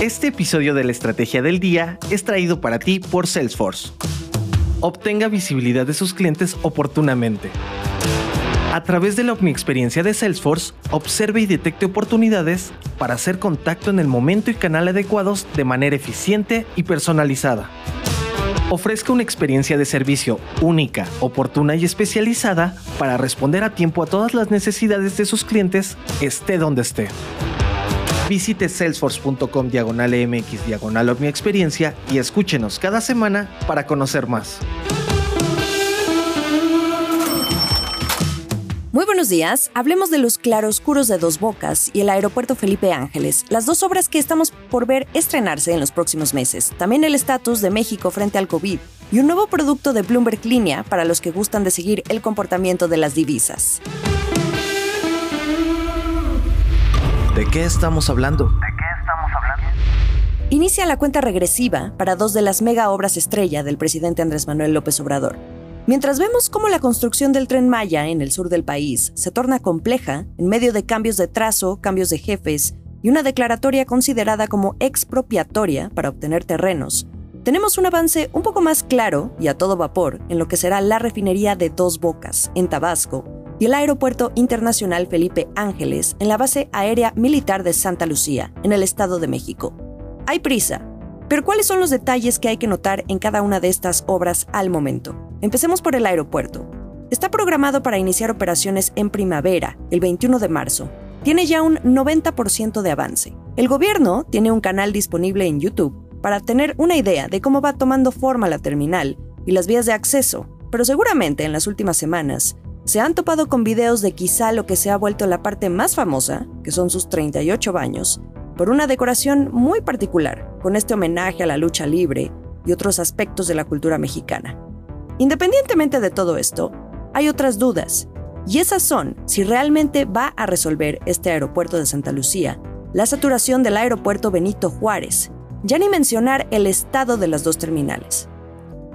Este episodio de la Estrategia del Día es traído para ti por Salesforce. Obtenga visibilidad de sus clientes oportunamente. A través de la experiencia de Salesforce, observe y detecte oportunidades para hacer contacto en el momento y canal adecuados de manera eficiente y personalizada. Ofrezca una experiencia de servicio única, oportuna y especializada para responder a tiempo a todas las necesidades de sus clientes, esté donde esté. Visite salesforce.com diagonal mx diagonal mi experiencia y escúchenos cada semana para conocer más. Muy buenos días. Hablemos de los claroscuros de Dos Bocas y el aeropuerto Felipe Ángeles, las dos obras que estamos por ver estrenarse en los próximos meses. También el estatus de México frente al COVID y un nuevo producto de Bloomberg Línea para los que gustan de seguir el comportamiento de las divisas. ¿De qué estamos hablando? Inicia la cuenta regresiva para dos de las mega obras estrella del presidente Andrés Manuel López Obrador Mientras vemos cómo la construcción del tren Maya en el sur del país se torna compleja en medio de cambios de trazo, cambios de jefes y una declaratoria considerada como expropiatoria para obtener terrenos, tenemos un avance un poco más claro y a todo vapor en lo que será la refinería de Dos Bocas, en Tabasco, y el Aeropuerto Internacional Felipe Ángeles en la base aérea militar de Santa Lucía, en el Estado de México. Hay prisa, pero ¿cuáles son los detalles que hay que notar en cada una de estas obras al momento? Empecemos por el aeropuerto. Está programado para iniciar operaciones en primavera, el 21 de marzo. Tiene ya un 90% de avance. El gobierno tiene un canal disponible en YouTube para tener una idea de cómo va tomando forma la terminal y las vías de acceso, pero seguramente en las últimas semanas se han topado con videos de quizá lo que se ha vuelto la parte más famosa, que son sus 38 baños, por una decoración muy particular, con este homenaje a la lucha libre y otros aspectos de la cultura mexicana. Independientemente de todo esto, hay otras dudas, y esas son si realmente va a resolver este aeropuerto de Santa Lucía la saturación del aeropuerto Benito Juárez, ya ni mencionar el estado de las dos terminales.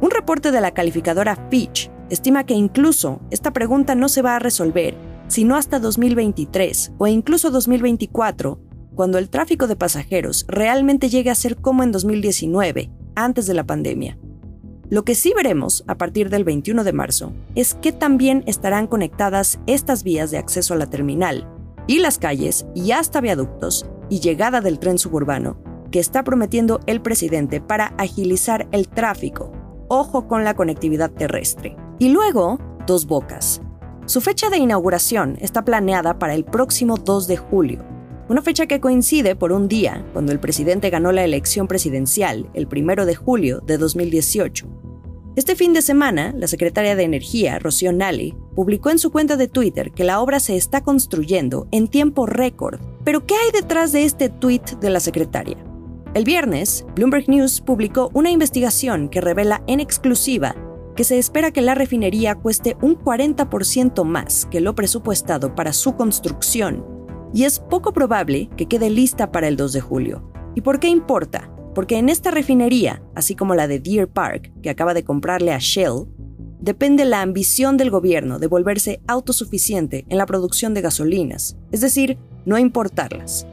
Un reporte de la calificadora Fitch estima que incluso esta pregunta no se va a resolver sino hasta 2023 o incluso 2024, cuando el tráfico de pasajeros realmente llegue a ser como en 2019, antes de la pandemia. Lo que sí veremos a partir del 21 de marzo es que también estarán conectadas estas vías de acceso a la terminal y las calles y hasta viaductos y llegada del tren suburbano que está prometiendo el presidente para agilizar el tráfico. Ojo con la conectividad terrestre. Y luego, Dos Bocas. Su fecha de inauguración está planeada para el próximo 2 de julio, una fecha que coincide por un día cuando el presidente ganó la elección presidencial el 1 de julio de 2018. Este fin de semana, la secretaria de Energía, Rocío Nally, publicó en su cuenta de Twitter que la obra se está construyendo en tiempo récord. Pero ¿qué hay detrás de este tweet de la secretaria? El viernes, Bloomberg News publicó una investigación que revela en exclusiva que se espera que la refinería cueste un 40% más que lo presupuestado para su construcción, y es poco probable que quede lista para el 2 de julio. ¿Y por qué importa? Porque en esta refinería, así como la de Deer Park, que acaba de comprarle a Shell, depende la ambición del gobierno de volverse autosuficiente en la producción de gasolinas, es decir, no importarlas.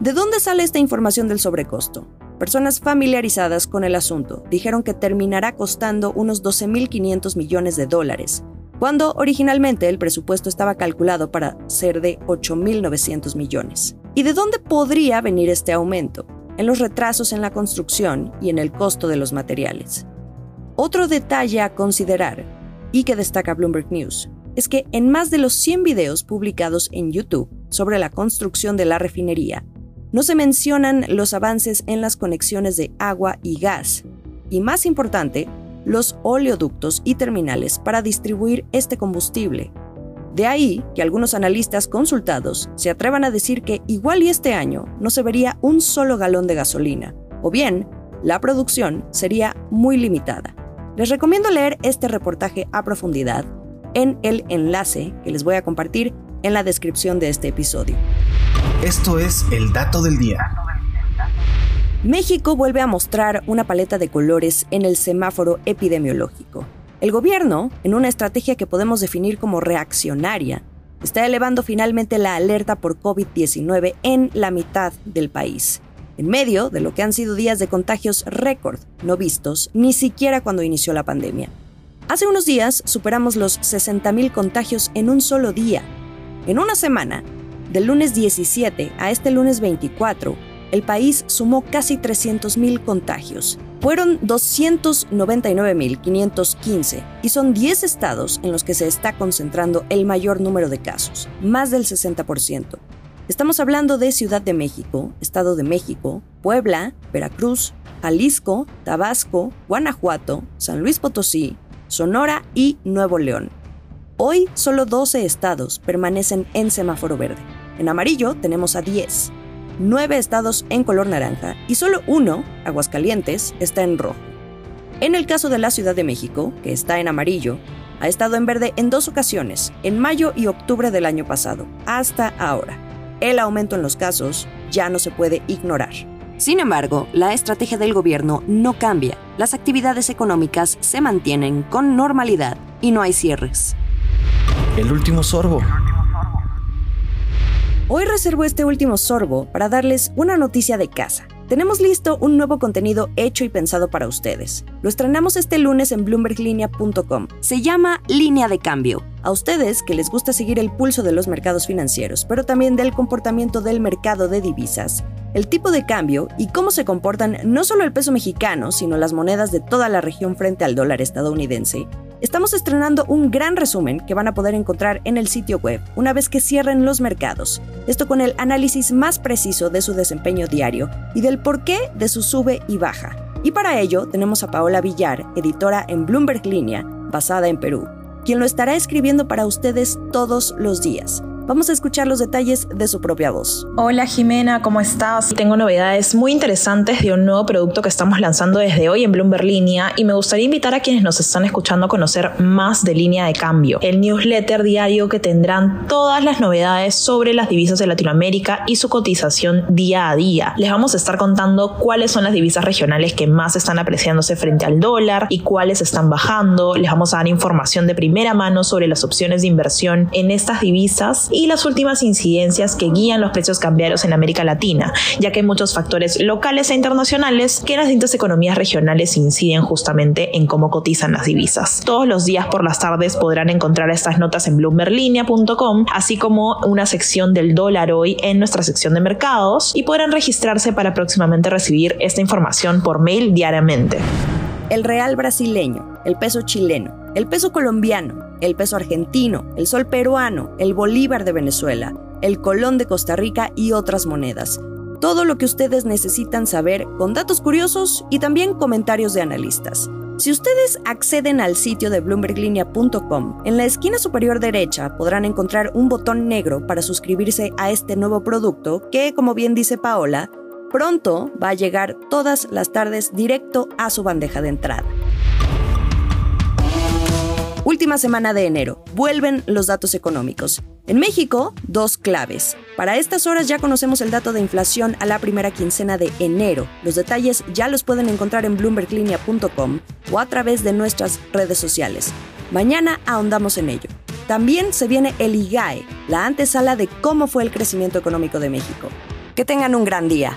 ¿De dónde sale esta información del sobrecosto? Personas familiarizadas con el asunto dijeron que terminará costando unos 12.500 millones de dólares, cuando originalmente el presupuesto estaba calculado para ser de 8.900 millones. ¿Y de dónde podría venir este aumento? en los retrasos en la construcción y en el costo de los materiales. Otro detalle a considerar, y que destaca Bloomberg News, es que en más de los 100 videos publicados en YouTube sobre la construcción de la refinería, no se mencionan los avances en las conexiones de agua y gas, y más importante, los oleoductos y terminales para distribuir este combustible, de ahí que algunos analistas consultados se atrevan a decir que igual y este año no se vería un solo galón de gasolina, o bien la producción sería muy limitada. Les recomiendo leer este reportaje a profundidad en el enlace que les voy a compartir en la descripción de este episodio. Esto es el dato del día. México vuelve a mostrar una paleta de colores en el semáforo epidemiológico. El gobierno, en una estrategia que podemos definir como reaccionaria, está elevando finalmente la alerta por COVID-19 en la mitad del país. en medio de lo que han sido días de contagios récord, no vistos ni siquiera cuando inició la pandemia. Hace unos días superamos los 60.000 contagios en un solo día. En una semana, del lunes 17 a este lunes 24, el país sumó casi 300.000 contagios. Fueron 299.515 y son 10 estados en los que se está concentrando el mayor número de casos, más del 60%. Estamos hablando de Ciudad de México, Estado de México, Puebla, Veracruz, Jalisco, Tabasco, Guanajuato, San Luis Potosí, Sonora y Nuevo León. Hoy solo 12 estados permanecen en semáforo verde. En amarillo tenemos a 10, 9 estados en color naranja y solo uno, Aguascalientes, está en rojo. En el caso de la Ciudad de México, que está en amarillo, ha estado en verde en dos ocasiones, en mayo y octubre del año pasado, hasta ahora. El aumento en los casos ya no se puede ignorar. Sin embargo, la estrategia del gobierno no cambia. Las actividades económicas se mantienen con normalidad y no hay cierres. El último sorbo. Hoy reservo este último sorbo para darles una noticia de casa. Tenemos listo un nuevo contenido hecho y pensado para ustedes. Lo estrenamos este lunes en bloomberglinea.com. Se llama Línea de Cambio. A ustedes que les gusta seguir el pulso de los mercados financieros, pero también del comportamiento del mercado de divisas, el tipo de cambio y cómo se comportan no solo el peso mexicano, sino las monedas de toda la región frente al dólar estadounidense, estamos estrenando un gran resumen que van a poder encontrar en el sitio web una vez que cierren los mercados. Esto con el análisis más preciso de su desempeño diario y del porqué de su sube y baja. Y para ello tenemos a Paola Villar, editora en Bloomberg Línea, basada en Perú, quien lo estará escribiendo para ustedes todos los días. Vamos a escuchar los detalles de su propia voz. Hola Jimena, ¿cómo estás? Tengo novedades muy interesantes de un nuevo producto que estamos lanzando desde hoy en Bloomberg Línea y me gustaría invitar a quienes nos están escuchando a conocer más de línea de cambio, el newsletter diario que tendrán todas las novedades sobre las divisas de Latinoamérica y su cotización día a día. Les vamos a estar contando cuáles son las divisas regionales que más están apreciándose frente al dólar y cuáles están bajando. Les vamos a dar información de primera mano sobre las opciones de inversión en estas divisas y las últimas incidencias que guían los precios cambiarios en América Latina, ya que muchos factores locales e internacionales que en las distintas economías regionales inciden justamente en cómo cotizan las divisas. Todos los días por las tardes podrán encontrar estas notas en bloomberlinia.com, así como una sección del dólar hoy en nuestra sección de mercados y podrán registrarse para próximamente recibir esta información por mail diariamente. El real brasileño, el peso chileno, el peso colombiano, el peso argentino, el sol peruano, el bolívar de Venezuela, el colón de Costa Rica y otras monedas. Todo lo que ustedes necesitan saber con datos curiosos y también comentarios de analistas. Si ustedes acceden al sitio de bloomberglinea.com, en la esquina superior derecha podrán encontrar un botón negro para suscribirse a este nuevo producto que, como bien dice Paola, pronto va a llegar todas las tardes directo a su bandeja de entrada. Última semana de enero. Vuelven los datos económicos. En México, dos claves. Para estas horas ya conocemos el dato de inflación a la primera quincena de enero. Los detalles ya los pueden encontrar en bloomberglinea.com o a través de nuestras redes sociales. Mañana ahondamos en ello. También se viene el IGAE, la antesala de cómo fue el crecimiento económico de México. Que tengan un gran día.